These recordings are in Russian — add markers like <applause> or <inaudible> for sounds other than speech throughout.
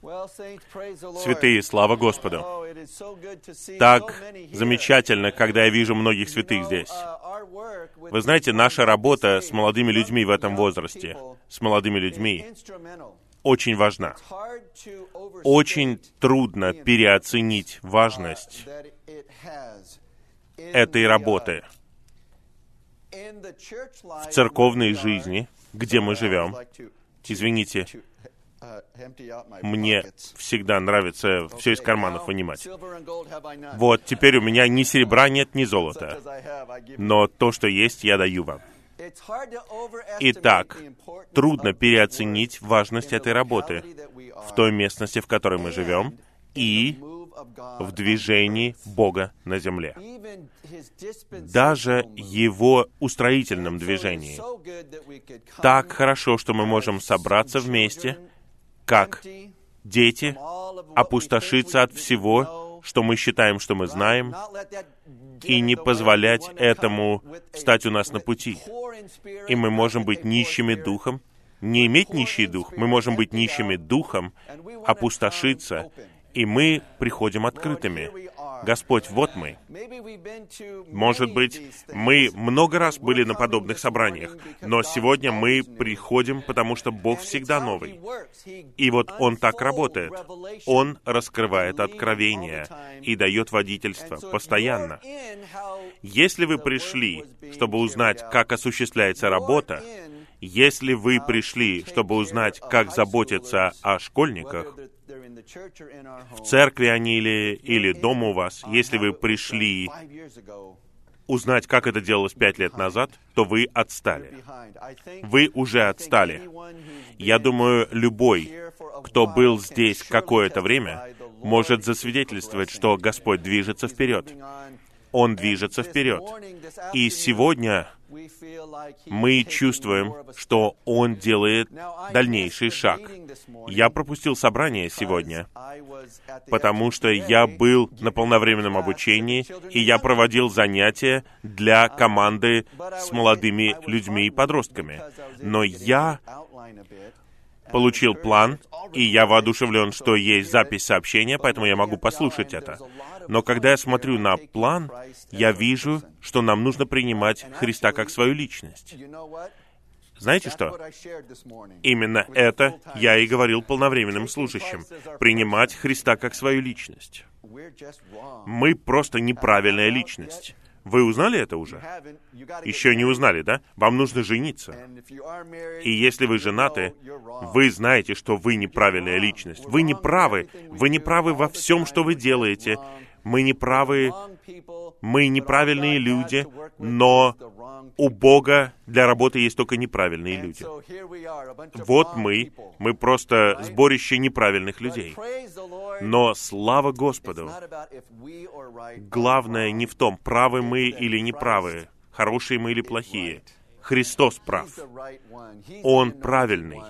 Святые, слава Господу! Так замечательно, когда я вижу многих святых здесь. Вы знаете, наша работа с молодыми людьми в этом возрасте, с молодыми людьми, очень важна. Очень трудно переоценить важность этой работы в церковной жизни, где мы живем. Извините, мне всегда нравится все из карманов вынимать. Вот, теперь у меня ни серебра нет, ни золота. Но то, что есть, я даю вам. Итак, трудно переоценить важность этой работы в той местности, в которой мы живем, и в движении Бога на земле. Даже Его устроительном движении. Так хорошо, что мы можем собраться вместе как дети, опустошиться от всего, что мы считаем, что мы знаем, и не позволять этому стать у нас на пути. И мы можем быть нищими духом, не иметь нищий дух, мы можем быть нищими духом, опустошиться, и мы приходим открытыми. Господь, вот мы. Может быть, мы много раз были на подобных собраниях, но сегодня мы приходим, потому что Бог всегда новый. И вот Он так работает. Он раскрывает откровения и дает водительство постоянно. Если вы пришли, чтобы узнать, как осуществляется работа, если вы пришли, чтобы узнать, как заботиться о школьниках, в церкви они или, или дома у вас, если вы пришли узнать, как это делалось пять лет назад, то вы отстали. Вы уже отстали. Я думаю, любой, кто был здесь какое-то время, может засвидетельствовать, что Господь движется вперед. Он движется вперед. И сегодня мы чувствуем, что Он делает дальнейший шаг. Я пропустил собрание сегодня, потому что я был на полновременном обучении, и я проводил занятия для команды с молодыми людьми и подростками. Но я получил план, и я воодушевлен, что есть запись сообщения, поэтому я могу послушать это. Но когда я смотрю на план, я вижу, что нам нужно принимать Христа как свою личность. Знаете что? Именно это я и говорил полновременным служащим. Принимать Христа как свою личность. Мы просто неправильная личность. Вы узнали это уже? Еще не узнали, да? Вам нужно жениться. И если вы женаты, вы знаете, что вы неправильная личность. Вы не правы. Вы не правы во всем, что вы делаете. Мы не правы. Мы неправильные люди, но у Бога для работы есть только неправильные люди. Вот мы, мы просто сборище неправильных людей. Но слава Господу! Главное не в том, правы мы или неправы, хорошие мы или плохие. Христос прав. Он правильный.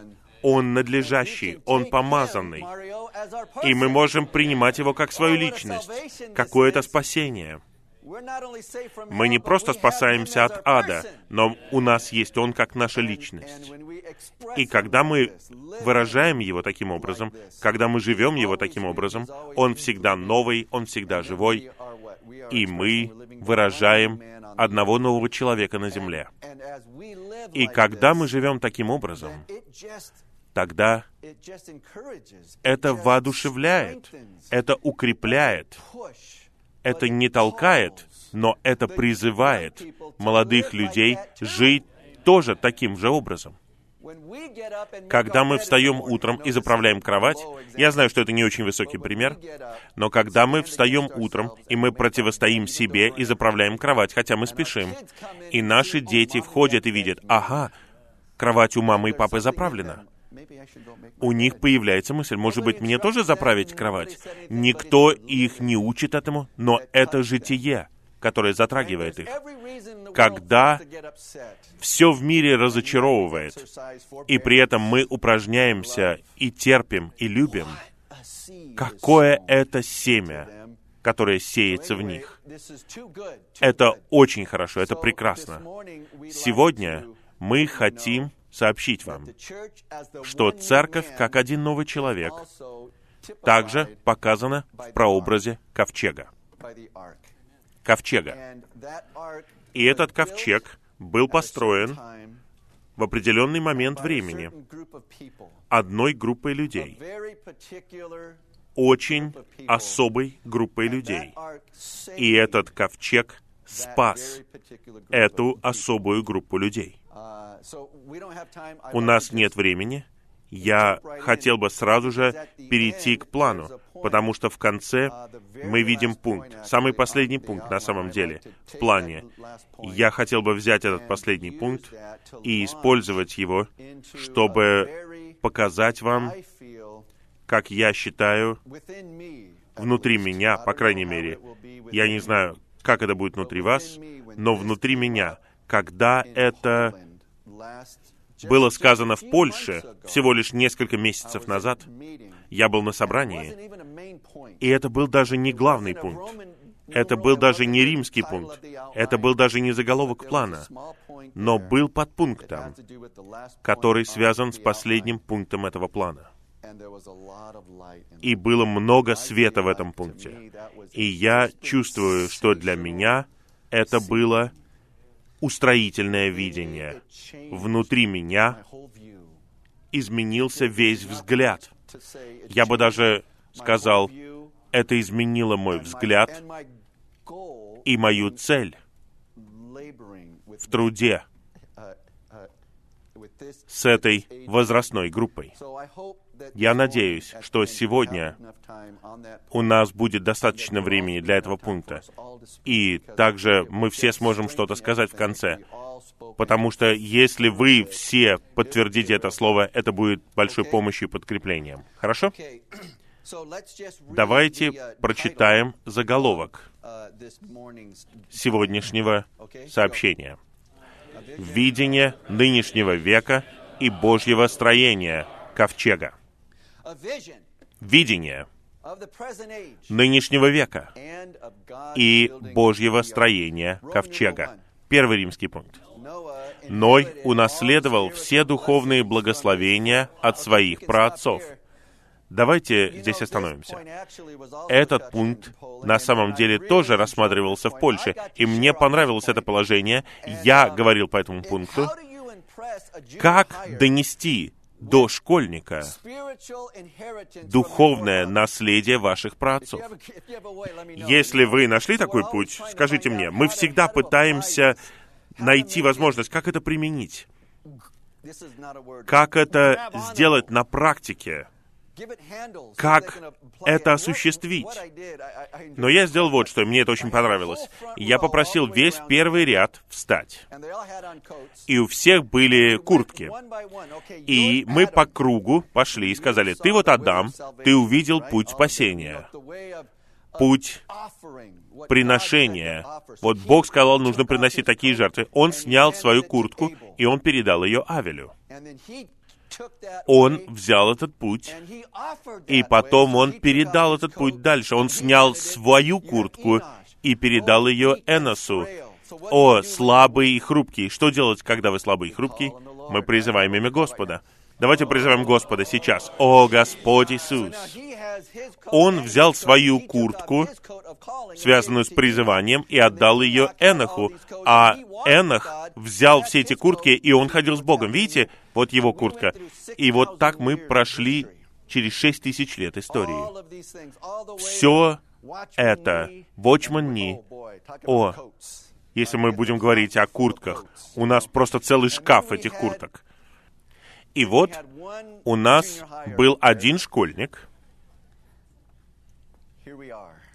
Он надлежащий, Он помазанный. И мы можем принимать Его как свою личность, какое-то спасение. Мы не просто спасаемся от ада, но у нас есть Он как наша личность. И когда мы выражаем Его таким образом, когда мы живем Его таким образом, Он всегда новый, Он всегда живой, и мы выражаем одного нового человека на земле. И когда мы живем таким образом, тогда это воодушевляет, это укрепляет, это не толкает, но это призывает молодых людей жить тоже таким же образом. Когда мы встаем утром и заправляем кровать, я знаю, что это не очень высокий пример, но когда мы встаем утром и мы противостоим себе и заправляем кровать, хотя мы спешим, и наши дети входят и видят, ага, кровать у мамы и папы заправлена, у них появляется мысль, может быть, мне тоже заправить кровать? Никто их не учит этому, но это житие, которое затрагивает их. Когда все в мире разочаровывает, и при этом мы упражняемся и терпим, и любим, какое это семя, которое сеется в них. Это очень хорошо, это прекрасно. Сегодня мы хотим сообщить вам, что церковь, как один новый человек, также показано в прообразе ковчега. Ковчега. И этот ковчег был построен в определенный момент времени одной группой людей, очень особой группой людей. И этот ковчег спас эту особую группу людей. У нас нет времени. Я хотел бы сразу же перейти к плану, потому что в конце мы видим пункт, самый последний пункт на самом деле в плане. Я хотел бы взять этот последний пункт и использовать его, чтобы показать вам, как я считаю, внутри меня, по крайней мере, я не знаю, как это будет внутри вас, но внутри меня, когда это было сказано в Польше всего лишь несколько месяцев назад, я был на собрании, и это был даже не главный пункт. Это был даже не римский пункт. Это был даже не заголовок плана. Но был подпунктом, который связан с последним пунктом этого плана. И было много света в этом пункте. И я чувствую, что для меня это было устроительное видение. Внутри меня изменился весь взгляд. Я бы даже сказал, это изменило мой взгляд и мою цель в труде с этой возрастной группой. Я надеюсь, что сегодня у нас будет достаточно времени для этого пункта. И также мы все сможем что-то сказать в конце. Потому что если вы все подтвердите это слово, это будет большой помощью и подкреплением. Хорошо? Давайте прочитаем заголовок сегодняшнего сообщения. «Видение нынешнего века и Божьего строения ковчега» видение нынешнего века и Божьего строения ковчега. Первый римский пункт. Ной унаследовал все духовные благословения от своих праотцов. Давайте здесь остановимся. Этот пункт на самом деле тоже рассматривался в Польше, и мне понравилось это положение. Я говорил по этому пункту. Как донести до школьника духовное наследие ваших праотцов. Если вы нашли такой путь, скажите мне, мы всегда пытаемся найти возможность, как это применить, как это сделать на практике как это осуществить. Но я сделал вот что, мне это очень понравилось. Я попросил весь первый ряд встать. И у всех были куртки. И мы по кругу пошли и сказали, ты вот Адам, ты увидел путь спасения путь приношения. Вот Бог сказал, нужно приносить такие жертвы. Он снял свою куртку, и он передал ее Авелю он взял этот путь, и потом он передал этот путь дальше. Он снял свою куртку и передал ее Эносу. О, слабый и хрупкий! Что делать, когда вы слабый и хрупкий? Мы призываем имя Господа. Давайте призовем Господа сейчас. О, Господь Иисус! Он взял свою куртку, связанную с призыванием, и отдал ее Эноху. А Энох взял все эти куртки, и он ходил с Богом. Видите, вот его куртка. И вот так мы прошли через шесть тысяч лет истории. Все это, Watchman Ни, о, если мы будем говорить о куртках, у нас просто целый шкаф этих курток. И вот у нас был один школьник.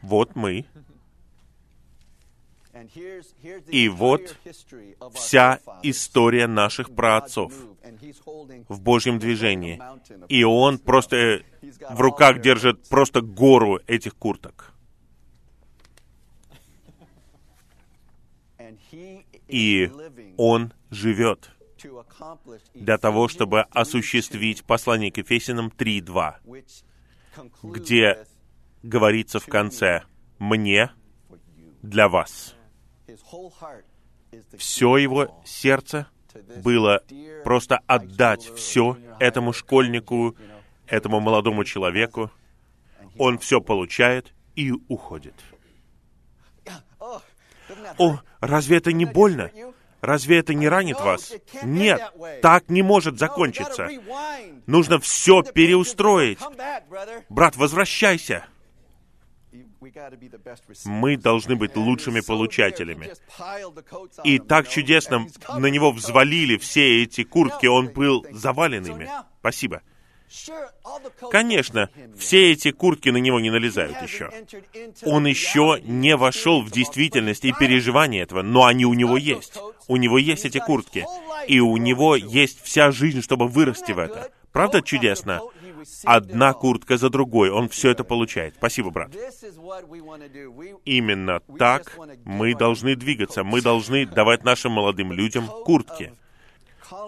Вот мы. И вот вся история наших праотцов в Божьем движении. И он просто в руках держит просто гору этих курток. И он живет для того, чтобы осуществить послание к Ефесянам 3.2, где говорится в конце «мне для вас». Все его сердце было просто отдать все этому школьнику, этому молодому человеку, он все получает и уходит. О, разве это не больно? Разве это не ранит вас? Нет, так не может закончиться. Нужно все переустроить. Брат, возвращайся. Мы должны быть лучшими получателями. И так чудесно на него взвалили все эти куртки, он был завален ими. Спасибо. Конечно, все эти куртки на него не налезают еще. Он еще не вошел в действительность и переживание этого, но они у него есть. У него есть эти куртки. И у него есть вся жизнь, чтобы вырасти в это. Правда чудесно? Одна куртка за другой. Он все это получает. Спасибо, брат. Именно так мы должны двигаться. Мы должны давать нашим молодым людям куртки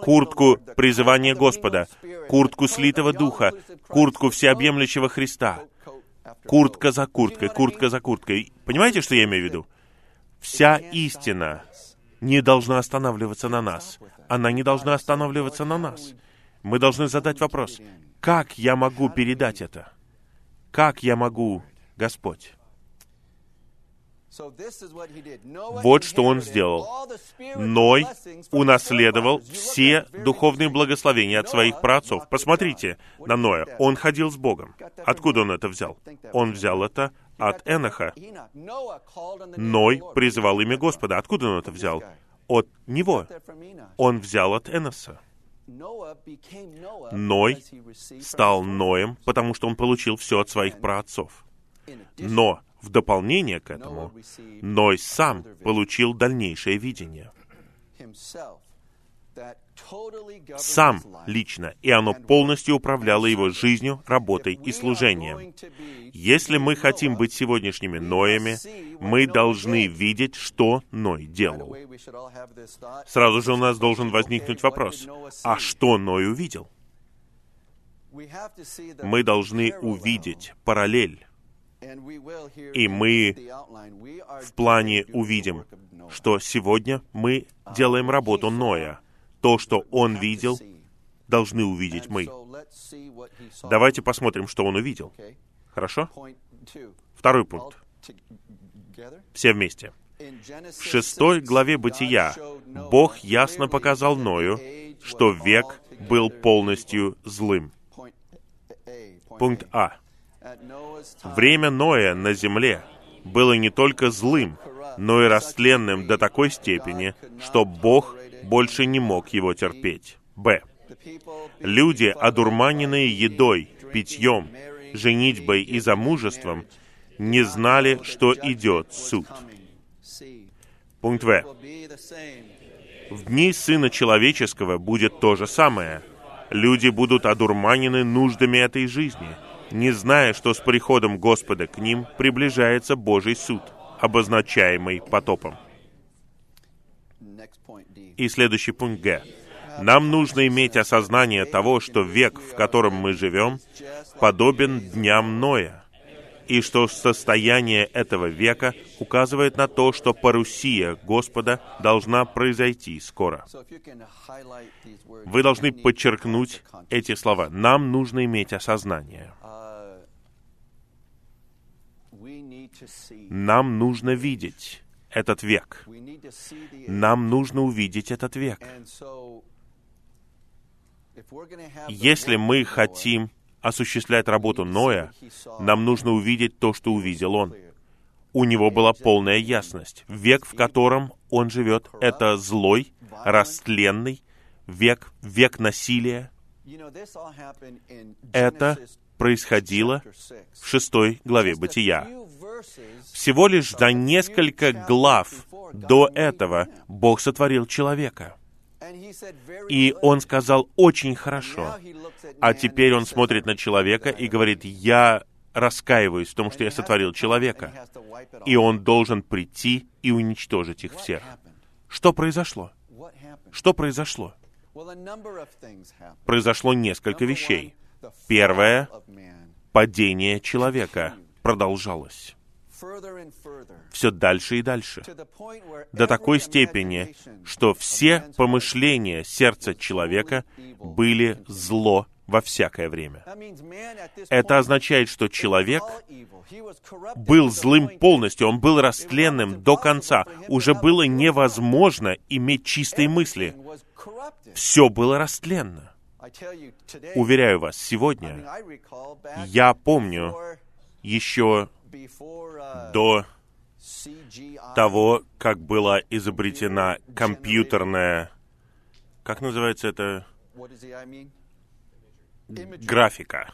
куртку призывания Господа, куртку слитого духа, куртку всеобъемлющего Христа. Куртка за курткой, куртка за курткой. Понимаете, что я имею в виду? Вся истина не должна останавливаться на нас. Она не должна останавливаться на нас. Мы должны задать вопрос, как я могу передать это? Как я могу, Господь? Вот что он сделал. Ной унаследовал все духовные благословения от своих праотцов. Посмотрите на Ноя. Он ходил с Богом. Откуда он это взял? Он взял это от Эноха. Ной призывал имя Господа. Откуда он это взял? От него. Он взял от Эноса. Ной стал Ноем, потому что он получил все от своих праотцов. Но в дополнение к этому, Ной сам получил дальнейшее видение. Сам лично, и оно полностью управляло его жизнью, работой и служением. Если мы хотим быть сегодняшними Ноями, мы должны видеть, что Ной делал. Сразу же у нас должен возникнуть вопрос, а что Ной увидел? Мы должны увидеть параллель и мы в плане увидим, что сегодня мы делаем работу Ноя. То, что он видел, должны увидеть мы. Давайте посмотрим, что он увидел. Хорошо? Второй пункт. Все вместе. В шестой главе Бытия Бог ясно показал Ною, что век был полностью злым. Пункт А. Время Ноя на земле было не только злым, но и растленным до такой степени, что Бог больше не мог его терпеть. Б. Люди, одурманенные едой, питьем, женитьбой и замужеством, не знали, что идет суд. Пункт В. В дни Сына Человеческого будет то же самое. Люди будут одурманены нуждами этой жизни — не зная, что с приходом Господа к ним приближается Божий суд, обозначаемый потопом. И следующий пункт Г. Нам нужно иметь осознание того, что век, в котором мы живем, подобен дням Ноя, и что состояние этого века указывает на то, что парусия Господа должна произойти скоро. Вы должны подчеркнуть эти слова. Нам нужно иметь осознание. Нам нужно видеть этот век. Нам нужно увидеть этот век. Если мы хотим осуществлять работу Ноя, нам нужно увидеть то, что увидел он. У него была полная ясность. Век, в котором он живет, это злой, растленный век, век насилия. Это происходило в шестой главе Бытия. Всего лишь за несколько глав до этого Бог сотворил человека. И он сказал очень хорошо. А теперь он смотрит на человека и говорит, я раскаиваюсь в том, что я сотворил человека. И он должен прийти и уничтожить их всех. Что произошло? Что произошло? Произошло несколько вещей. Первое — падение человека продолжалось все дальше и дальше, до такой степени, что все помышления сердца человека были зло во всякое время. Это означает, что человек был злым полностью, он был растленным до конца. Уже было невозможно иметь чистые мысли. Все было растленно. Уверяю вас, сегодня я помню еще до того, как была изобретена компьютерная... Как называется это? Графика.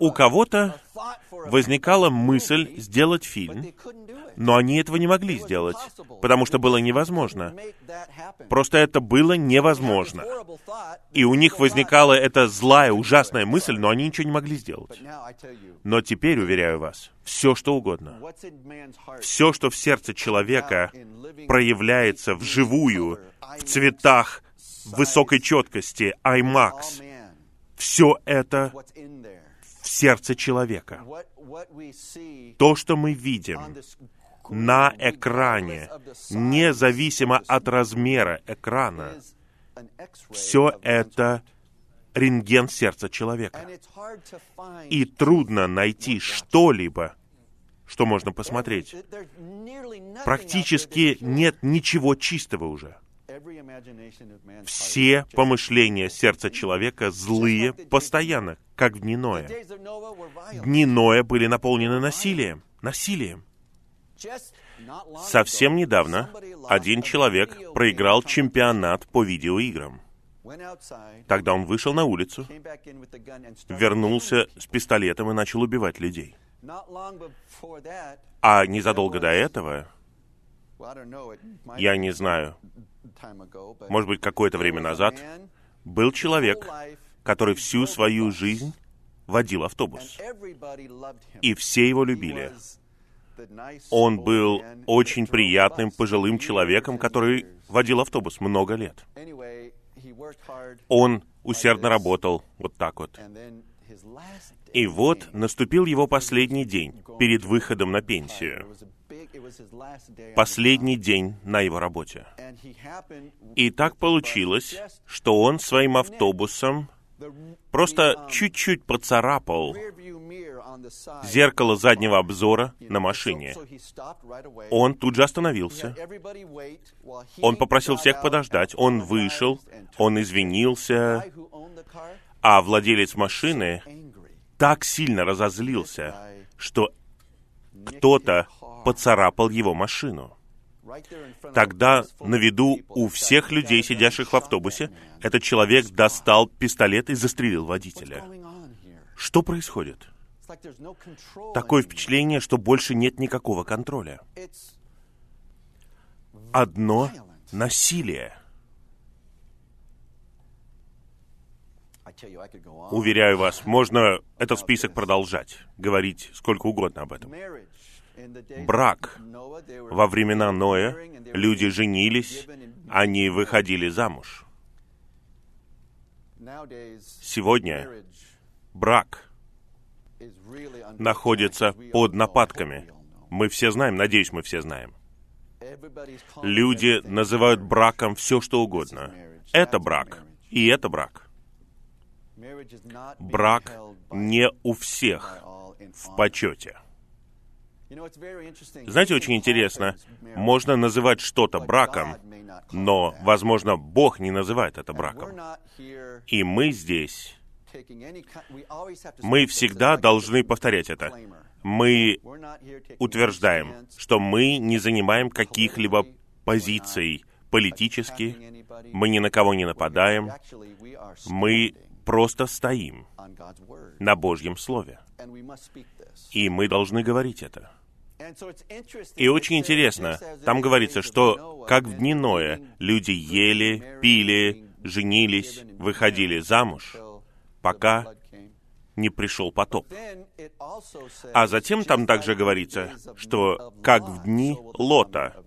У кого-то возникала мысль сделать фильм, но они этого не могли сделать, потому что было невозможно. Просто это было невозможно. И у них возникала эта злая, ужасная мысль, но они ничего не могли сделать. Но теперь, уверяю вас, все что угодно, все, что в сердце человека проявляется вживую, в цветах, высокой четкости, IMAX, все это в сердце человека. То, что мы видим на экране, независимо от размера экрана, все это рентген сердца человека. И трудно найти что-либо, что можно посмотреть. Практически нет ничего чистого уже. Все помышления сердца человека злые постоянно, как в дни Ноя. Дни Ноя были наполнены насилием. Насилием. Совсем недавно один человек проиграл чемпионат по видеоиграм. Тогда он вышел на улицу, вернулся с пистолетом и начал убивать людей. А незадолго до этого, я не знаю, может быть, какое-то время назад, был человек, который всю свою жизнь водил автобус. И все его любили. Он был очень приятным пожилым человеком, который водил автобус много лет. Он усердно работал вот так вот. И вот наступил его последний день перед выходом на пенсию последний день на его работе. И так получилось, что он своим автобусом просто чуть-чуть поцарапал зеркало заднего обзора на машине. Он тут же остановился. Он попросил всех подождать. Он вышел, он извинился, а владелец машины так сильно разозлился, что кто-то поцарапал его машину. Тогда на виду у всех людей, сидящих в автобусе, этот человек достал пистолет и застрелил водителя. Что происходит? Такое впечатление, что больше нет никакого контроля. Одно насилие. Уверяю вас, можно этот список продолжать, говорить сколько угодно об этом брак. Во времена Ноя люди женились, они выходили замуж. Сегодня брак находится под нападками. Мы все знаем, надеюсь, мы все знаем. Люди называют браком все, что угодно. Это брак, и это брак. Брак не у всех в почете. Знаете, очень интересно, можно называть что-то браком, но, возможно, Бог не называет это браком. И мы здесь, мы всегда должны повторять это. Мы утверждаем, что мы не занимаем каких-либо позиций политически, мы ни на кого не нападаем, мы просто стоим на Божьем Слове. И мы должны говорить это. И очень интересно, там говорится, что как в дни Ноя люди ели, пили, женились, выходили замуж, пока не пришел потоп. А затем там также говорится, что как в дни Лота,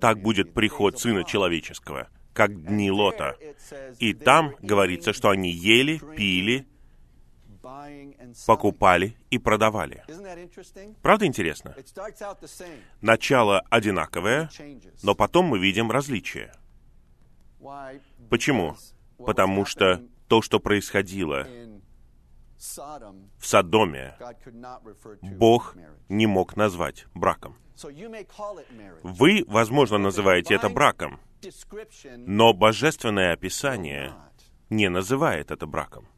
так будет приход Сына Человеческого, как дни Лота. И там говорится, что они ели, пили, покупали и продавали. Правда интересно? Начало одинаковое, но потом мы видим различия. Почему? Потому что то, что происходило в Содоме, Бог не мог назвать браком. Вы, возможно, называете это браком, но божественное описание не называет это браком.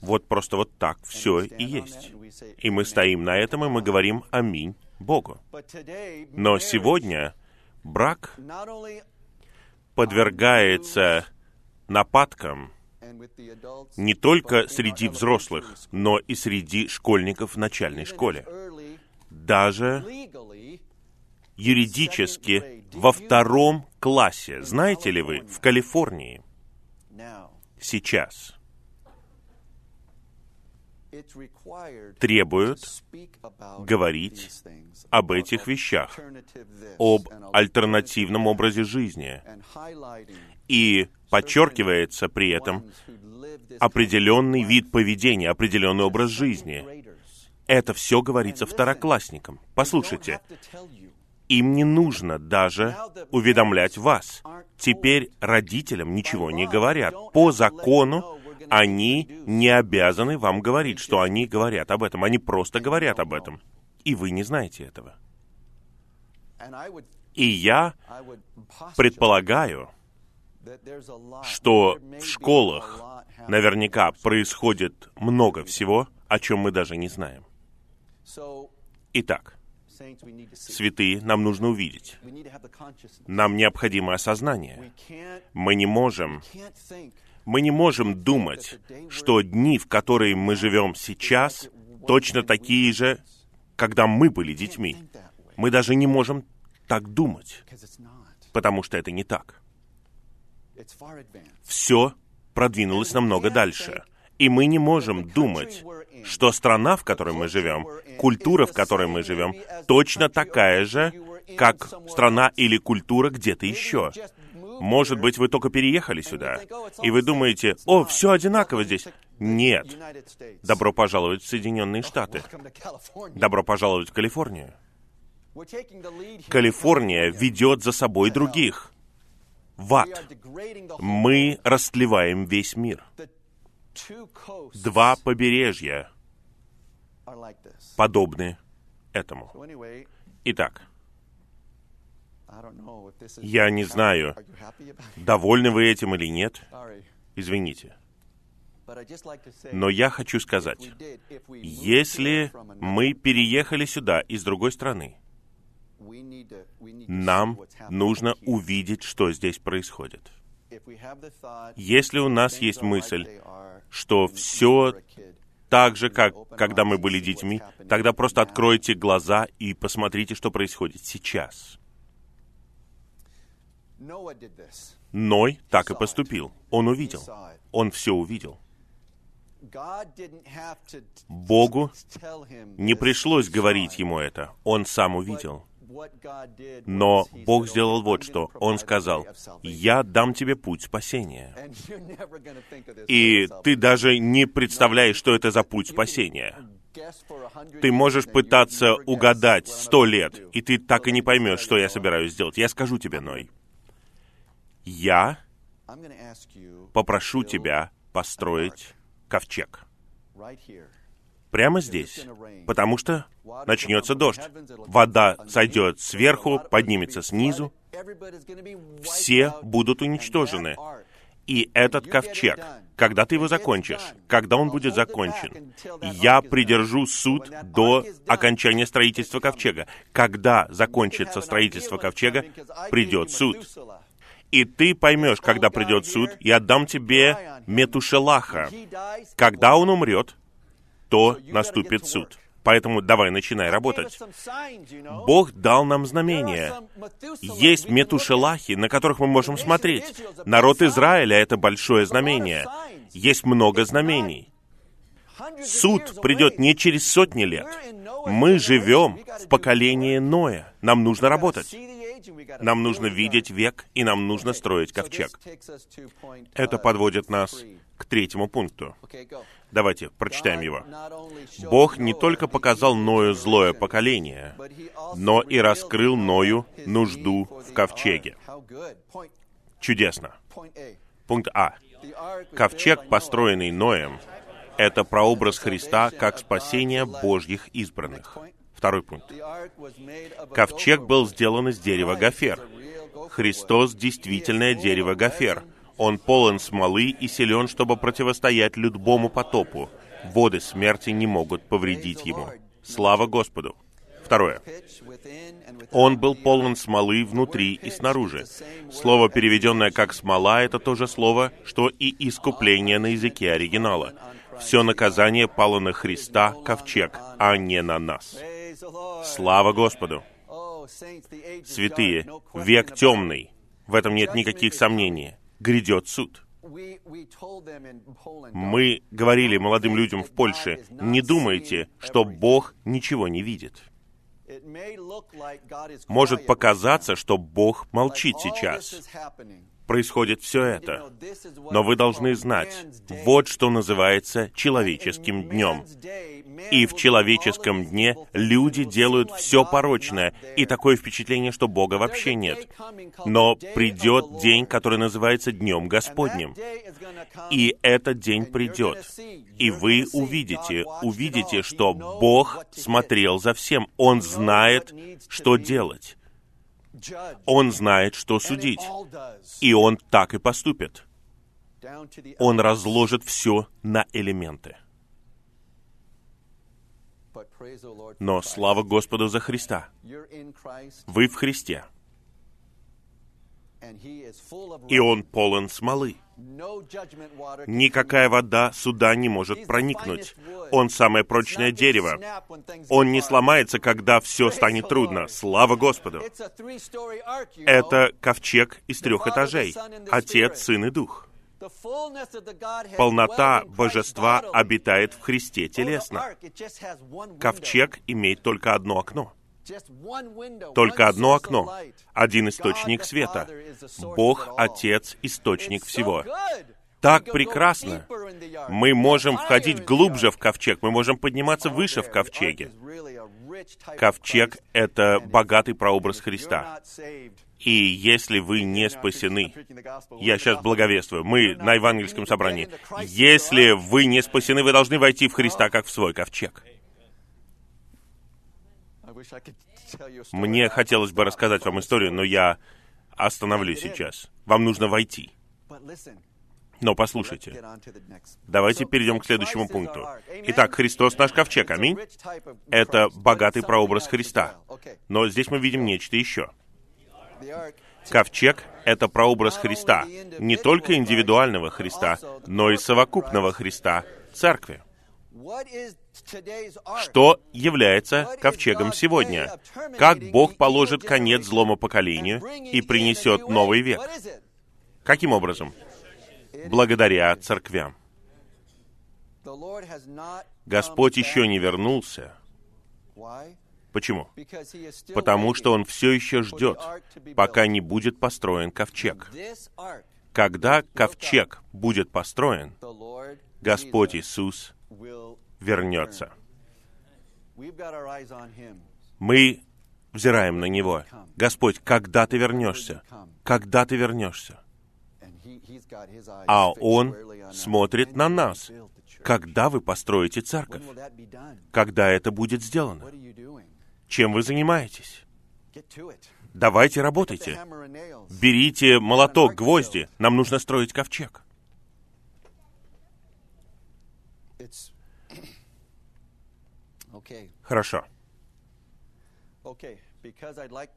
Вот просто вот так все и есть. И мы стоим на этом, и мы говорим «Аминь» Богу. Но сегодня брак подвергается нападкам не только среди взрослых, но и среди школьников в начальной школе. Даже юридически во втором классе. Знаете ли вы, в Калифорнии сейчас требуют говорить об этих вещах, об альтернативном образе жизни. И подчеркивается при этом определенный вид поведения, определенный образ жизни. Это все говорится второклассникам. Послушайте, им не нужно даже уведомлять вас. Теперь родителям ничего не говорят. По закону они не обязаны вам говорить, что они говорят об этом. Они просто говорят об этом. И вы не знаете этого. И я предполагаю, что в школах наверняка происходит много всего, о чем мы даже не знаем. Итак, святые, нам нужно увидеть. Нам необходимо осознание. Мы не можем мы не можем думать, что дни, в которые мы живем сейчас, точно такие же, когда мы были детьми. Мы даже не можем так думать, потому что это не так. Все продвинулось намного дальше. И мы не можем думать, что страна, в которой мы живем, культура, в которой мы живем, точно такая же, как страна или культура где-то еще. Может быть, вы только переехали сюда, и вы думаете, о, все одинаково здесь. Нет. Добро пожаловать в Соединенные Штаты. Добро пожаловать в Калифорнию. Калифорния ведет за собой других. В ад. Мы растлеваем весь мир. Два побережья подобны этому. Итак, я не знаю, довольны вы этим или нет. Извините. Но я хочу сказать, если мы переехали сюда из другой страны, нам нужно увидеть, что здесь происходит. Если у нас есть мысль, что все так же, как когда мы были детьми, тогда просто откройте глаза и посмотрите, что происходит сейчас. Ной так и поступил. Он увидел. Он все увидел. Богу не пришлось говорить ему это. Он сам увидел. Но Бог сделал вот что. Он сказал, «Я дам тебе путь спасения». И ты даже не представляешь, что это за путь спасения. Ты можешь пытаться угадать сто лет, и ты так и не поймешь, что я собираюсь сделать. Я скажу тебе, Ной я попрошу тебя построить ковчег. Прямо здесь, потому что начнется дождь. Вода сойдет сверху, поднимется снизу. Все будут уничтожены. И этот ковчег, когда ты его закончишь, когда он будет закончен, я придержу суд до окончания строительства ковчега. Когда закончится строительство ковчега, придет суд. И ты поймешь, когда придет суд, я дам тебе Метушелаха. Когда он умрет, то наступит суд. Поэтому давай, начинай работать. Бог дал нам знамения. Есть метушелахи, на которых мы можем смотреть. Народ Израиля — это большое знамение. Есть много знамений. Суд придет не через сотни лет. Мы живем в поколении Ноя. Нам нужно работать. Нам нужно видеть век, и нам нужно строить ковчег. Это подводит нас к третьему пункту. Давайте прочитаем его. Бог не только показал Ною злое поколение, но и раскрыл Ною нужду в ковчеге. Чудесно. Пункт А. Ковчег, построенный Ноем, это прообраз Христа как спасение Божьих избранных. Второй пункт. Ковчег был сделан из дерева гофер. Христос — действительное дерево гофер. Он полон смолы и силен, чтобы противостоять любому потопу. Воды смерти не могут повредить ему. Слава Господу! Второе. Он был полон смолы внутри и снаружи. Слово, переведенное как «смола», это то же слово, что и «искупление» на языке оригинала. Все наказание пало на Христа, ковчег, а не на нас. Слава Господу! Святые, век темный, в этом нет никаких сомнений. Грядет суд. Мы говорили молодым людям в Польше, не думайте, что Бог ничего не видит. Может показаться, что Бог молчит сейчас. Происходит все это. Но вы должны знать, вот что называется человеческим днем. И в человеческом дне люди делают все порочное, и такое впечатление, что Бога вообще нет. Но придет день, который называется Днем Господним. И этот день придет. И вы увидите, увидите, что Бог смотрел за всем. Он знает, что делать. Он знает, что судить. И Он так и поступит. Он разложит все на элементы. Но слава Господу за Христа. Вы в Христе. И Он полон смолы. Никакая вода сюда не может проникнуть. Он самое прочное дерево. Он не сломается, когда все станет трудно. Слава Господу! Это ковчег из трех этажей. Отец, Сын и Дух. Полнота божества обитает в Христе телесно. Ковчег имеет только одно окно. Только одно окно, один источник света. Бог, Отец, источник всего. Так прекрасно. Мы можем входить глубже в ковчег, мы можем подниматься выше в ковчеге. Ковчег — это богатый прообраз Христа. И если вы не спасены, я сейчас благовествую, мы на евангельском собрании, если вы не спасены, вы должны войти в Христа, как в свой ковчег. Мне хотелось бы рассказать вам историю, но я остановлю сейчас. Вам нужно войти. Но послушайте, давайте перейдем к следующему пункту. Итак, Христос наш ковчег, аминь. Это богатый прообраз Христа. Но здесь мы видим нечто еще. Ковчег — это прообраз Христа, не только индивидуального Христа, но и совокупного Христа, Церкви. Что является ковчегом сегодня? Как Бог положит конец злому поколению и принесет новый век? Каким образом? Благодаря церквям. Господь еще не вернулся. Почему? Потому что Он все еще ждет, пока не будет построен ковчег. Когда ковчег будет построен, Господь Иисус вернется. Мы взираем на Него. Господь, когда ты вернешься? Когда ты вернешься? А Он смотрит на нас. Когда вы построите церковь? Когда это будет сделано? Чем вы занимаетесь? Давайте работайте. Берите молоток, гвозди. Нам нужно строить ковчег. Хорошо.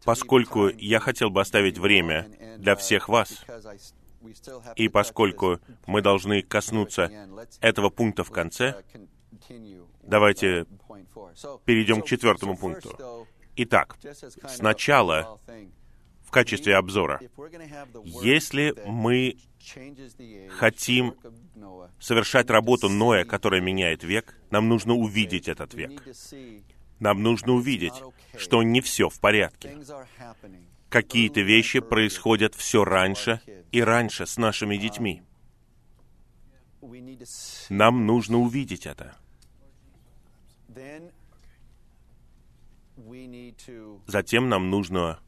Поскольку я хотел бы оставить время для всех вас, и поскольку мы должны коснуться этого пункта в конце, давайте перейдем к четвертому пункту. Итак, сначала качестве обзора, если мы хотим совершать работу Ноя, которая меняет век, нам нужно увидеть этот век. Нам нужно увидеть, что не все в порядке. Какие-то вещи происходят все раньше и раньше с нашими детьми. Нам нужно увидеть это. Затем нам нужно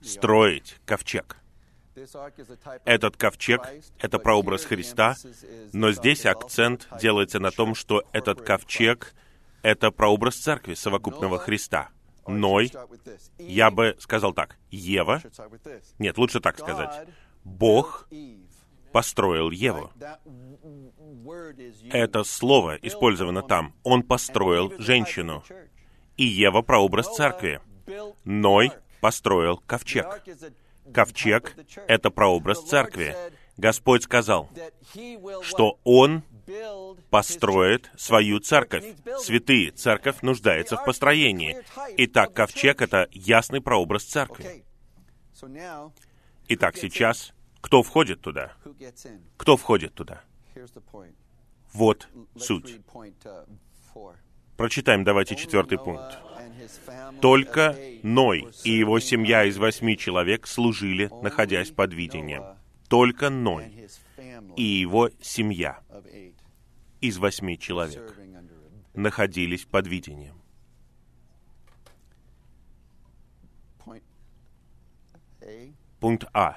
строить ковчег. Этот ковчег — это прообраз Христа, но здесь акцент делается на том, что этот ковчег — это прообраз церкви совокупного Христа. Ной, я бы сказал так, Ева, нет, лучше так сказать, Бог построил Еву. Это слово использовано там. Он построил женщину. И Ева — прообраз церкви. Ной построил ковчег. Ковчег — это прообраз церкви. Господь сказал, что Он построит свою церковь. Святые, церковь нуждается в построении. Итак, ковчег — это ясный прообраз церкви. Итак, сейчас кто входит туда? Кто входит туда? Вот суть. Прочитаем давайте четвертый пункт. Только Ной и его семья из восьми человек служили, находясь под видением. Только Ной и его семья из восьми человек находились под видением. Пункт А.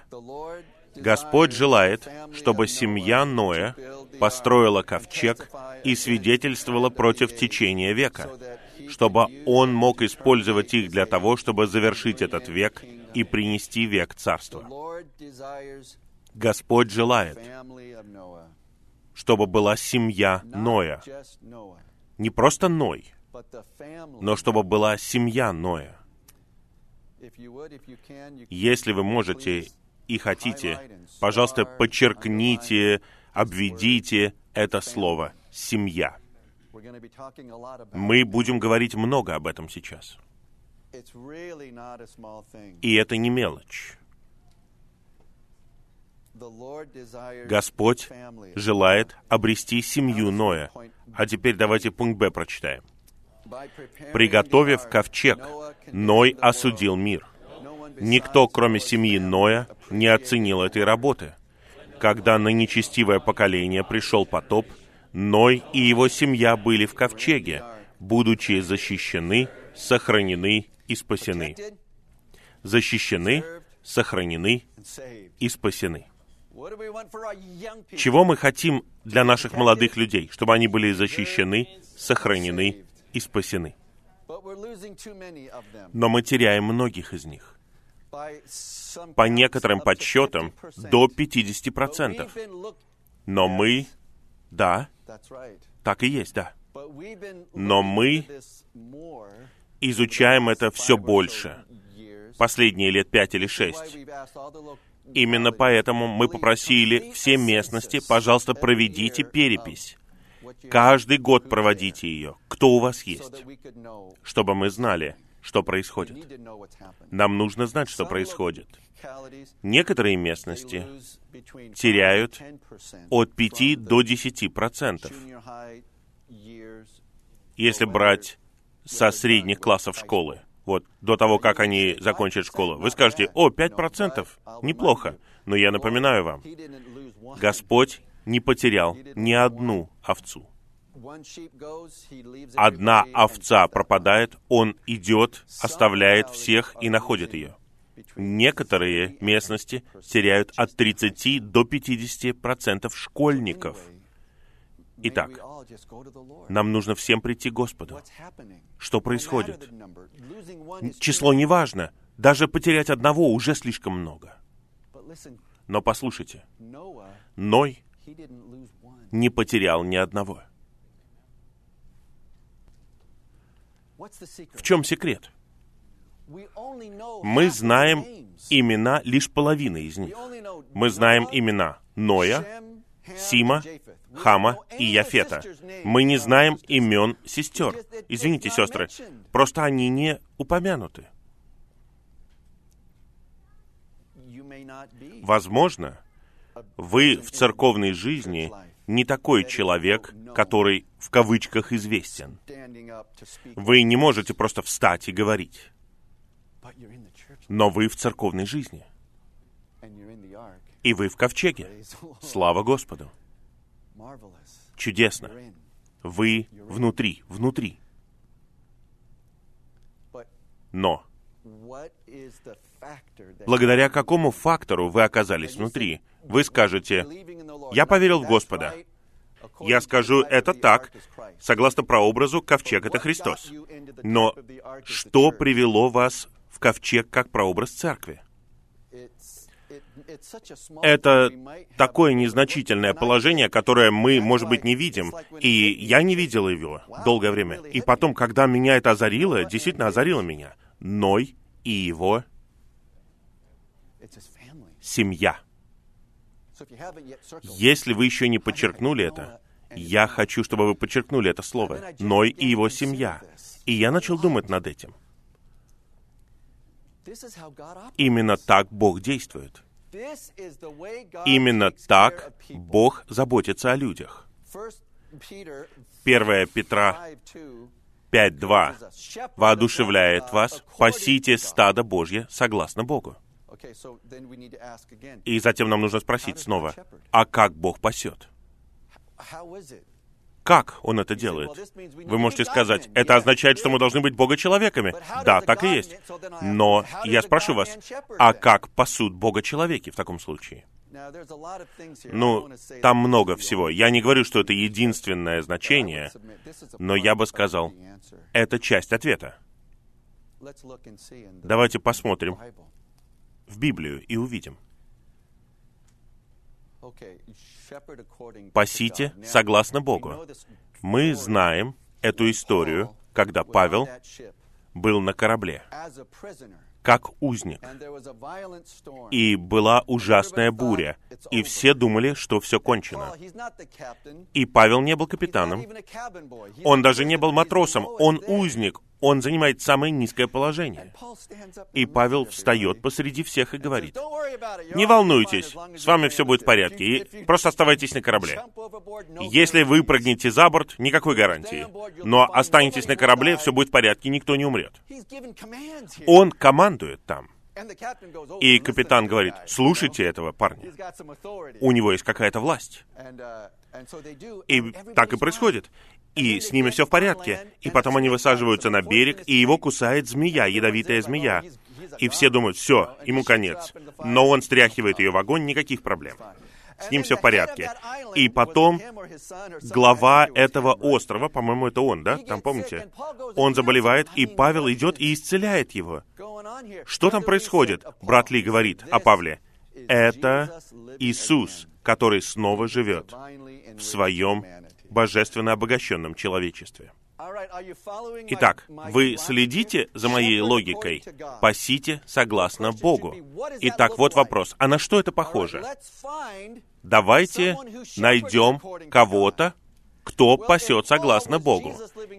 Господь желает, чтобы семья Ноя построила ковчег и свидетельствовала против течения века, чтобы он мог использовать их для того, чтобы завершить этот век и принести век царства. Господь желает, чтобы была семья Ноя. Не просто Ной, но чтобы была семья Ноя. Если вы можете и хотите, пожалуйста, подчеркните, обведите это слово «семья». Мы будем говорить много об этом сейчас. И это не мелочь. Господь желает обрести семью Ноя. А теперь давайте пункт Б прочитаем. «Приготовив ковчег, Ной осудил мир. Никто, кроме семьи Ноя, не оценил этой работы. Когда на нечестивое поколение пришел потоп, Ной и его семья были в ковчеге, будучи защищены, сохранены и спасены. Защищены, сохранены и спасены. Чего мы хотим для наших молодых людей? Чтобы они были защищены, сохранены и спасены. Но мы теряем многих из них по некоторым подсчетам, до 50%. Но мы, да, так и есть, да. Но мы изучаем это все больше, последние лет пять или шесть. Именно поэтому мы попросили все местности, пожалуйста, проведите перепись. Каждый год проводите ее. Кто у вас есть? Чтобы мы знали, что происходит. Нам нужно знать, что происходит. Некоторые местности теряют от 5 до 10 процентов. Если брать со средних классов школы, вот, до того, как они закончат школу, вы скажете, о, 5 процентов, неплохо. Но я напоминаю вам, Господь не потерял ни одну овцу. Одна овца пропадает, он идет, оставляет всех и находит ее. Некоторые местности теряют от 30 до 50 процентов школьников. Итак, нам нужно всем прийти к Господу. Что происходит? Число не важно. Даже потерять одного уже слишком много. Но послушайте, Ной не потерял ни одного. В чем секрет? Мы знаем имена лишь половины из них. Мы знаем имена Ноя, Сима, Хама и Яфета. Мы не знаем имен сестер. Извините, сестры, просто они не упомянуты. Возможно, вы в церковной жизни не такой человек, который в кавычках известен. Вы не можете просто встать и говорить. Но вы в церковной жизни. И вы в ковчеге. Слава Господу. Чудесно. Вы внутри, внутри. Но Благодаря какому фактору вы оказались внутри? Вы скажете, «Я поверил в Господа». Я скажу, это так, согласно прообразу, ковчег — это Христос. Но что привело вас в ковчег как прообраз церкви? Это такое незначительное положение, которое мы, может быть, не видим. И я не видел его долгое время. И потом, когда меня это озарило, действительно озарило меня. Ной и его семья. Если вы еще не подчеркнули это, я хочу, чтобы вы подчеркнули это слово. Ной и его семья. И я начал думать над этим. Именно так Бог действует. Именно так Бог заботится о людях. 1 Петра 5.2 воодушевляет вас, пасите стадо Божье согласно Богу. И затем нам нужно спросить снова, а как Бог пасет? Как он это делает? Вы можете сказать, это означает, что мы должны быть Бога-человеками. Да, так и есть. Но я спрошу вас, а как пасут Бога-человеки в таком случае? Ну, там много всего. Я не говорю, что это единственное значение, но я бы сказал, это часть ответа. Давайте посмотрим в Библию и увидим. Пасите согласно Богу. Мы знаем эту историю, когда Павел был на корабле как узник. И была ужасная буря, и все думали, что все кончено. И Павел не был капитаном. Он даже не был матросом, он узник, он занимает самое низкое положение. И Павел встает посреди всех и говорит, «Не волнуйтесь, с вами все будет в порядке, и просто оставайтесь на корабле. Если вы прыгнете за борт, никакой гарантии. Но останетесь на корабле, все будет в порядке, никто не умрет». Он командует там. И капитан говорит, слушайте этого парня. У него есть какая-то власть. И так и происходит и с ними все в порядке. И потом они высаживаются на берег, и его кусает змея, ядовитая змея. И все думают, все, ему конец. Но он стряхивает ее в огонь, никаких проблем. С ним все в порядке. И потом глава этого острова, по-моему, это он, да? Там помните? Он заболевает, и Павел идет и исцеляет его. Что там происходит? Брат Ли говорит о Павле. Это Иисус, который снова живет в своем божественно обогащенном человечестве. Итак, вы следите за моей логикой. Пасите согласно Богу. Итак, вот вопрос. А на что это похоже? Давайте найдем кого-то, кто пасет согласно Богу.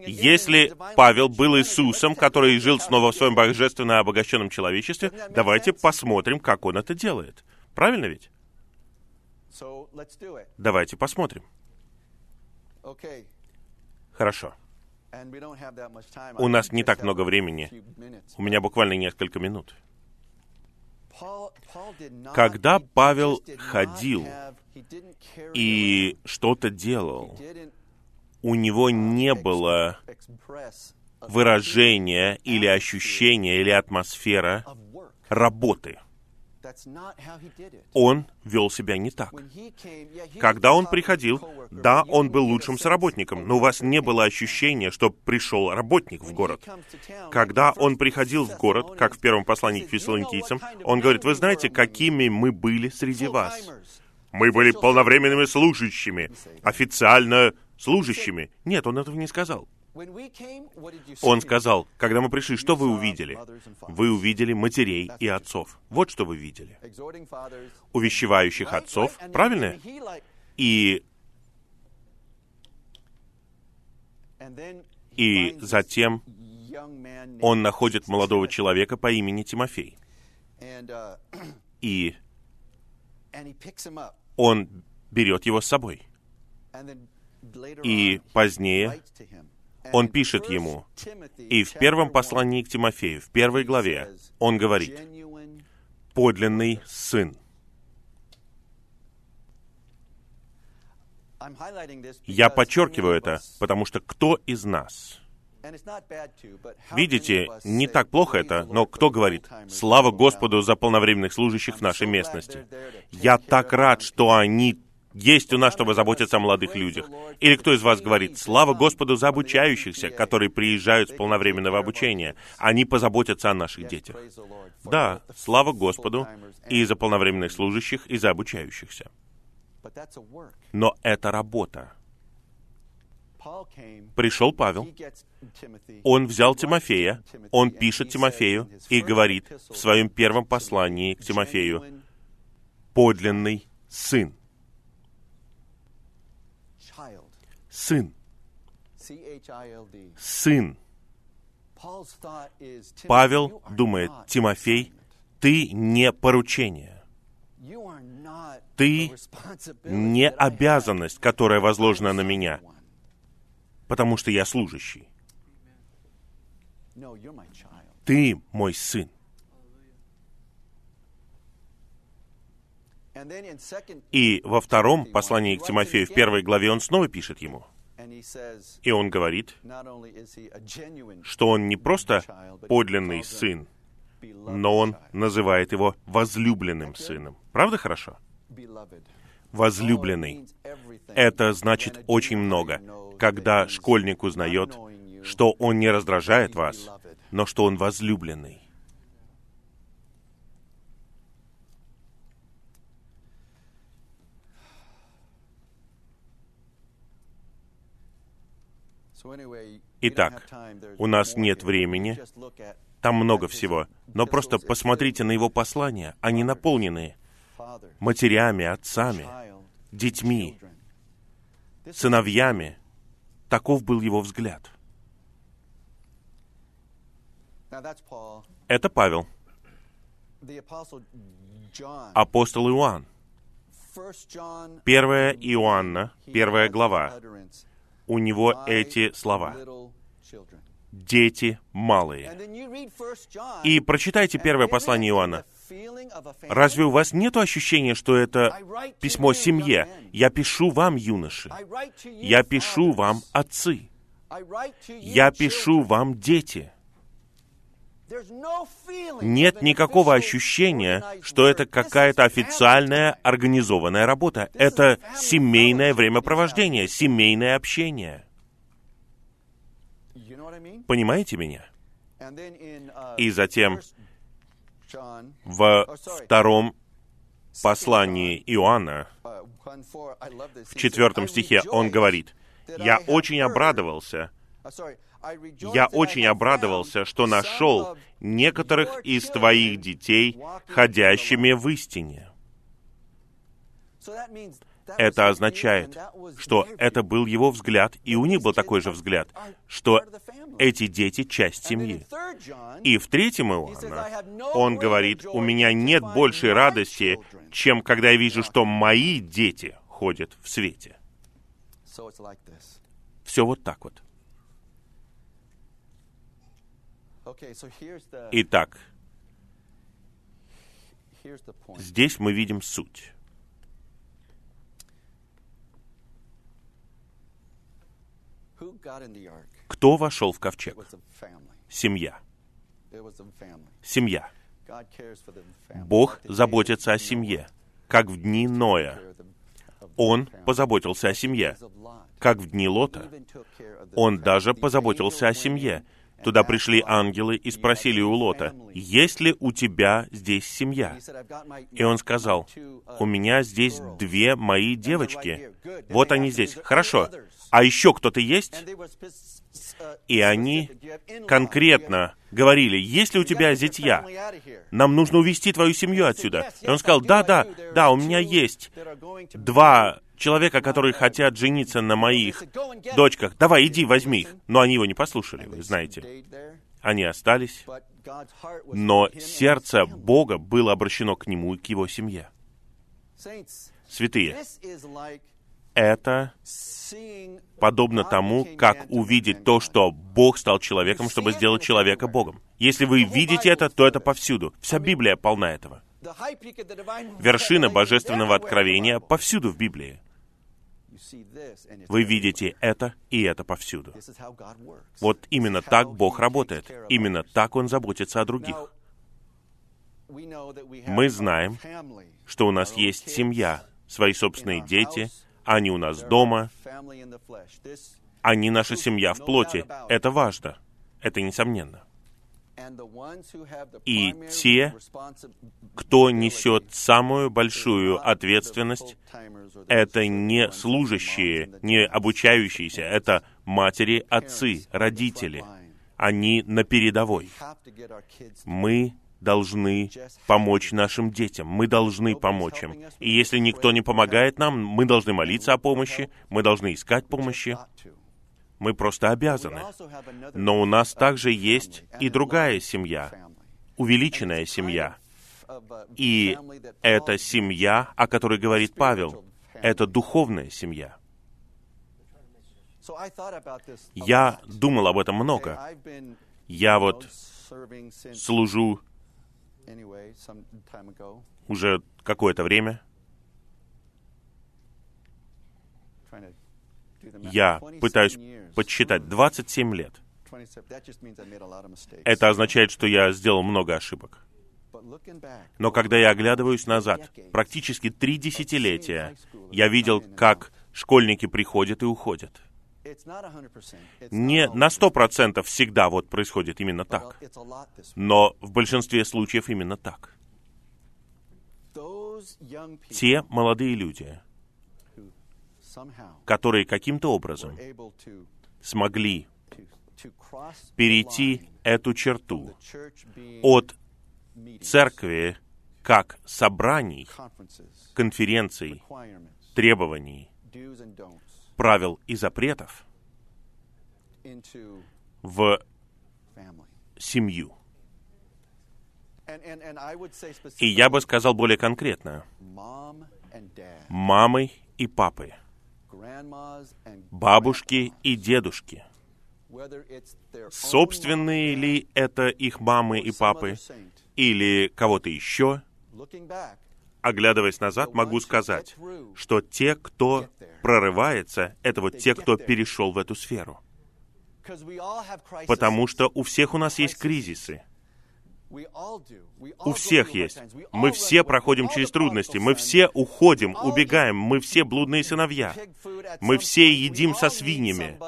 Если Павел был Иисусом, который жил снова в своем <laughs> божественно обогащенном человечестве, давайте посмотрим, как он это делает. Правильно ведь? Давайте посмотрим. Хорошо. У нас не так много времени. У меня буквально несколько минут. Когда Павел ходил и что-то делал, у него не было выражения или ощущения или атмосфера работы — он вел себя не так. Когда он приходил, да, он был лучшим соработником, но у вас не было ощущения, что пришел работник в город. Когда он приходил в город, как в первом послании к фессалоникийцам, он говорит, вы знаете, какими мы были среди вас? Мы были полновременными служащими, официально служащими. Нет, он этого не сказал. Он сказал, когда мы пришли, что вы увидели? Вы увидели матерей и отцов. Вот что вы видели. Увещевающих отцов, правильно? И и затем он находит молодого человека по имени Тимофей. И <clears throat> он берет его с собой. И позднее он пишет ему. И в первом послании к Тимофею, в первой главе, он говорит, «Подлинный сын». Я подчеркиваю это, потому что кто из нас Видите, не так плохо это, но кто говорит, слава Господу за полновременных служащих в нашей местности. Я так рад, что они есть у нас, чтобы заботиться о молодых людях. Или кто из вас говорит, слава Господу за обучающихся, которые приезжают с полновременного обучения. Они позаботятся о наших детях. Да, слава Господу и за полновременных служащих, и за обучающихся. Но это работа. Пришел Павел, он взял Тимофея, он пишет Тимофею и говорит в своем первом послании к Тимофею, подлинный сын. Сын. Сын. Павел думает, Тимофей, ты не поручение. Ты не обязанность, которая возложена на меня, потому что я служащий. Ты мой сын. И во втором послании к Тимофею, в первой главе, он снова пишет ему. И он говорит, что он не просто подлинный сын, но он называет его возлюбленным сыном. Правда хорошо? Возлюбленный. Это значит очень много, когда школьник узнает, что он не раздражает вас, но что он возлюбленный. Итак, у нас нет времени, там много всего, но просто посмотрите на его послания, они наполнены матерями, отцами, детьми, сыновьями. Таков был его взгляд. Это Павел. Апостол Иоанн. Первая Иоанна, первая глава, у него эти слова. Дети малые. И прочитайте первое послание Иоанна. Разве у вас нет ощущения, что это письмо семье? Я пишу вам, юноши. Я пишу вам, отцы. Я пишу вам, дети нет никакого ощущения, что это какая-то официальная организованная работа. Это семейное времяпровождение, семейное общение. Понимаете меня? И затем во втором послании Иоанна, в четвертом стихе, он говорит, «Я очень обрадовался, я очень обрадовался, что нашел некоторых из твоих детей, ходящими в истине. Это означает, что это был его взгляд, и у них был такой же взгляд, что эти дети — часть семьи. И в третьем Иоанна он говорит, «У меня нет большей радости, чем когда я вижу, что мои дети ходят в свете». Все вот так вот. Итак, здесь мы видим суть. Кто вошел в ковчег? Семья. Семья. Бог заботится о семье, как в дни Ноя. Он позаботился о семье, как в дни Лота. Он даже позаботился о семье, Туда пришли ангелы и спросили у Лота, «Есть ли у тебя здесь семья?» И он сказал, «У меня здесь две мои девочки. Вот они здесь. Хорошо. А еще кто-то есть?» И они конкретно говорили, есть ли у тебя зятья? Нам нужно увести твою семью отсюда. И он сказал, да, да, да, у меня есть два человека, которые хотят жениться на моих дочках. Давай, иди, возьми их. Но они его не послушали, вы знаете. Они остались, но сердце Бога было обращено к нему и к его семье. Святые, это подобно тому, как увидеть то, что Бог стал человеком, чтобы сделать человека Богом. Если вы видите это, то это повсюду. Вся Библия полна этого. Вершина божественного откровения повсюду в Библии. Вы видите это и это повсюду. Вот именно так Бог работает. Именно так Он заботится о других. Мы знаем, что у нас есть семья, свои собственные дети, они у нас дома, они наша семья в плоти. Это важно. Это несомненно. И те, кто несет самую большую ответственность, это не служащие, не обучающиеся, это матери, отцы, родители. Они на передовой. Мы должны помочь нашим детям. Мы должны помочь им. И если никто не помогает нам, мы должны молиться о помощи, мы должны искать помощи. Мы просто обязаны. Но у нас также есть и другая семья, увеличенная семья. И эта семья, о которой говорит Павел, это духовная семья. Я думал об этом много. Я вот служу уже какое-то время. Я пытаюсь подсчитать 27 лет. Это означает, что я сделал много ошибок. Но когда я оглядываюсь назад, практически три десятилетия, я видел, как школьники приходят и уходят. Не на сто процентов всегда вот происходит именно так, но в большинстве случаев именно так. Те молодые люди, которые каким-то образом смогли перейти эту черту от церкви как собраний, конференций, требований, правил и запретов в семью. И я бы сказал более конкретно, мамы и папы, бабушки и дедушки, собственные ли это их мамы и папы, или кого-то еще, оглядываясь назад, могу сказать, что те, кто прорывается, это вот те, кто перешел в эту сферу. Потому что у всех у нас есть кризисы. У всех есть. Мы все проходим через трудности. Мы все уходим, убегаем. Мы все блудные сыновья. Мы все едим со свиньями.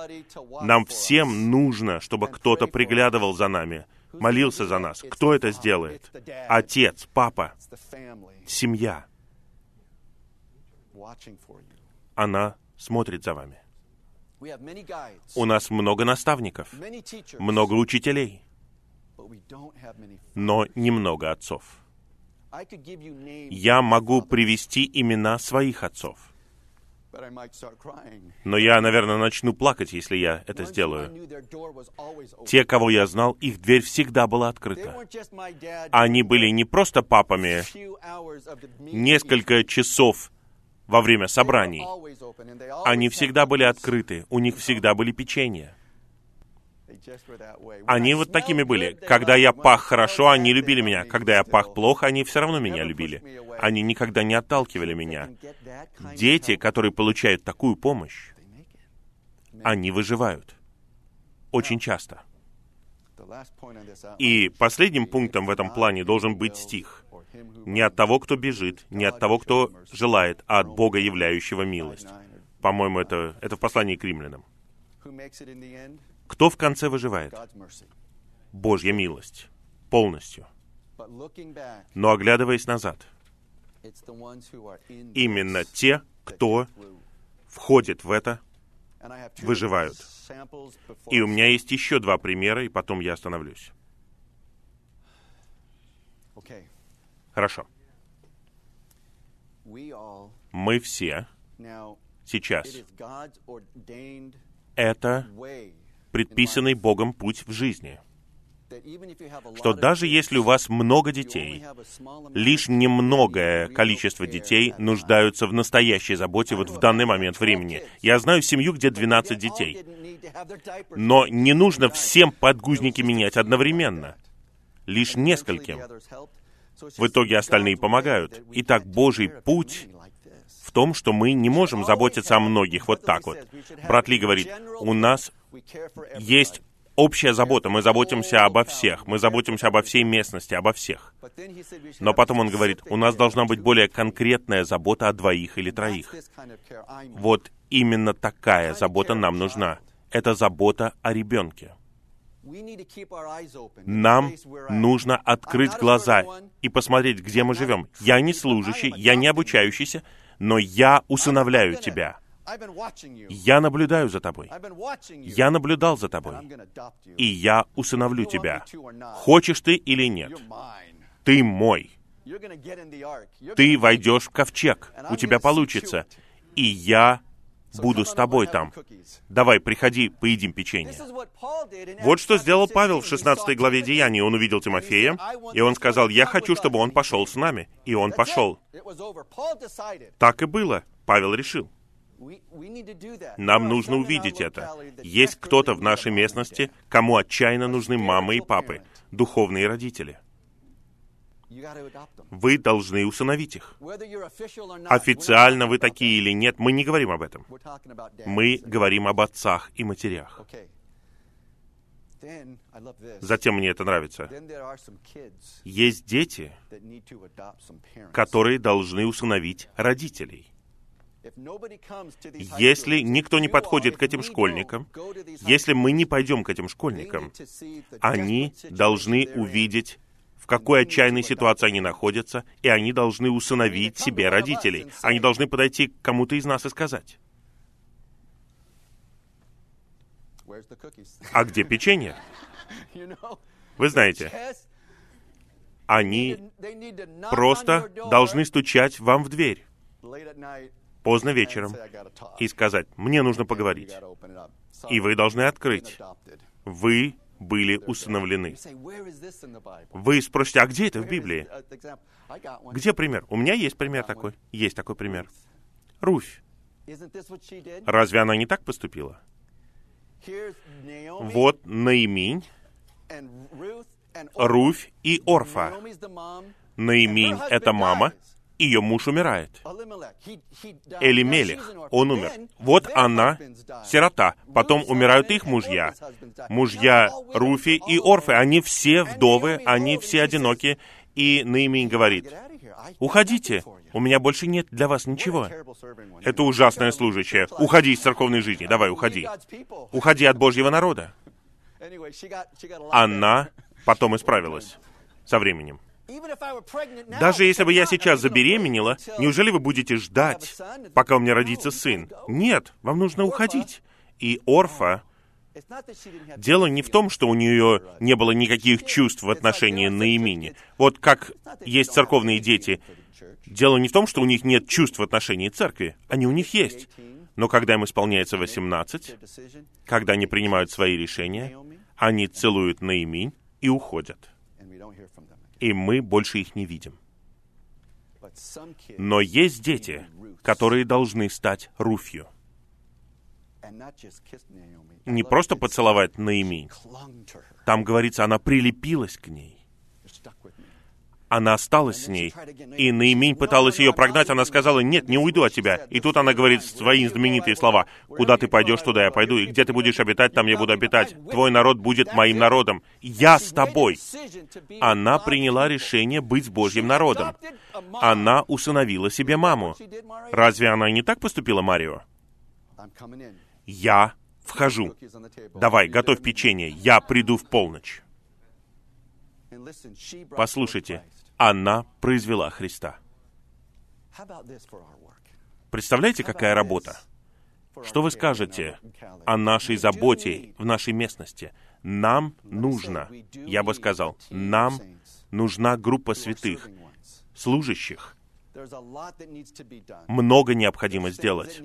Нам всем нужно, чтобы кто-то приглядывал за нами, молился за нас. Кто это сделает? Отец, папа, семья. Она смотрит за вами. У нас много наставников, много учителей, но немного отцов. Я могу привести имена своих отцов. Но я, наверное, начну плакать, если я это сделаю. Те, кого я знал, их дверь всегда была открыта. Они были не просто папами несколько часов во время собраний. Они всегда были открыты, у них всегда были печенья. Они вот такими были. Когда я пах хорошо, они любили меня. Когда я пах плохо, они все равно меня любили. Они никогда не отталкивали меня. Дети, которые получают такую помощь, они выживают. Очень часто. И последним пунктом в этом плане должен быть стих. Не от того, кто бежит, не от того, кто желает, а от Бога, являющего милость. По-моему, это, это в послании к римлянам. Кто в конце выживает? Божья милость. Полностью. Но оглядываясь назад, именно те, кто входит в это, выживают. И у меня есть еще два примера, и потом я остановлюсь. Хорошо. Мы все сейчас. Это предписанный Богом путь в жизни. Что даже если у вас много детей, лишь немногое количество детей нуждаются в настоящей заботе вот в данный момент времени. Я знаю семью, где 12 детей. Но не нужно всем подгузники менять одновременно. Лишь нескольким. В итоге остальные помогают. Итак, Божий путь том, что мы не можем заботиться о многих вот так вот. Брат Ли говорит, у нас есть общая забота, мы заботимся обо всех, мы заботимся обо всей местности, обо всех. Но потом он говорит, у нас должна быть более конкретная забота о двоих или троих. Вот именно такая забота нам нужна. Это забота о ребенке. Нам нужно открыть глаза и посмотреть, где мы живем. Я не служащий, я не обучающийся, но я усыновляю тебя. Я наблюдаю за тобой. Я наблюдал за тобой. И я усыновлю тебя. Хочешь ты или нет. Ты мой. Ты войдешь в ковчег. У тебя получится. И я буду с тобой там. Давай, приходи, поедим печенье. Вот что сделал Павел в 16 главе Деяний. Он увидел Тимофея, и он сказал, я хочу, чтобы он пошел с нами. И он пошел. Так и было. Павел решил. Нам нужно увидеть это. Есть кто-то в нашей местности, кому отчаянно нужны мамы и папы, духовные родители. Вы должны усыновить их. Официально вы такие или нет, мы не говорим об этом. Мы говорим об отцах и матерях. Затем мне это нравится. Есть дети, которые должны усыновить родителей. Если никто не подходит к этим школьникам, если мы не пойдем к этим школьникам, они должны увидеть в какой отчаянной ситуации они находятся, и они должны усыновить себе родителей. Они должны подойти к кому-то из нас и сказать, а где печенье? <laughs> Вы знаете, они просто должны стучать вам в дверь поздно вечером и сказать, мне нужно поговорить. И вы должны открыть. Вы были усыновлены. Вы спросите, а где это в Библии? Где пример? У меня есть пример такой. Есть такой пример. Руфь. Разве она не так поступила? Вот Наиминь, Руфь и Орфа. Наиминь — это мама, ее муж умирает. Элимелех, он умер. Вот она, сирота. Потом умирают их мужья. Мужья Руфи и Орфы, они все вдовы, они все одиноки. И Наимень говорит, уходите, у меня больше нет для вас ничего. Это ужасное служащее. Уходи из церковной жизни, давай, уходи. Уходи от Божьего народа. Она потом исправилась <laughs> со временем. Даже если бы я сейчас забеременела, неужели вы будете ждать, пока у меня родится сын? Нет, вам нужно уходить. И Орфа, дело не в том, что у нее не было никаких чувств в отношении Наимини. Вот как есть церковные дети, дело не в том, что у них нет чувств в отношении церкви. Они у них есть. Но когда им исполняется 18, когда они принимают свои решения, они целуют Наиминь и уходят и мы больше их не видим. Но есть дети, которые должны стать Руфью. Не просто поцеловать Наиминь. Там говорится, она прилепилась к ней она осталась с ней. И Наимень пыталась ее прогнать, она сказала, нет, не уйду от тебя. И тут она говорит свои знаменитые слова, куда ты пойдешь, туда я пойду, и где ты будешь обитать, там я буду обитать. Твой народ будет моим народом. Я с тобой. Она приняла решение быть Божьим народом. Она усыновила себе маму. Разве она не так поступила, Марио? Я вхожу. Давай, готовь печенье, я приду в полночь. Послушайте, она произвела Христа. Представляете, какая работа? Что вы скажете о нашей заботе в нашей местности? Нам нужно, я бы сказал, нам нужна группа святых, служащих. Много необходимо сделать.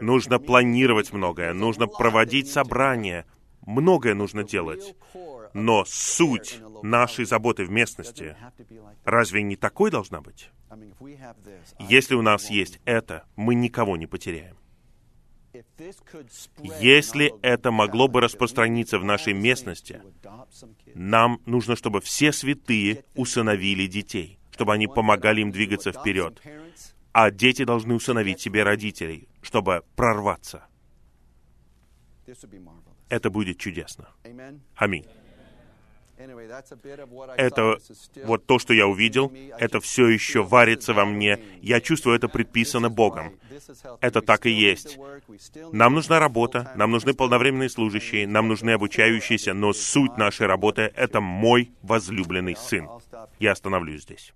Нужно планировать многое, нужно проводить собрания, многое нужно делать. Но суть нашей заботы в местности разве не такой должна быть? Если у нас есть это, мы никого не потеряем. Если это могло бы распространиться в нашей местности, нам нужно, чтобы все святые усыновили детей, чтобы они помогали им двигаться вперед. а дети должны усыновить себе родителей, чтобы прорваться. Это будет чудесно. Аминь. Это вот то, что я увидел, это все еще варится во мне. Я чувствую, это предписано Богом. Это так и есть. Нам нужна работа, нам нужны полновременные служащие, нам нужны обучающиеся, но суть нашей работы — это мой возлюбленный сын. Я остановлюсь здесь.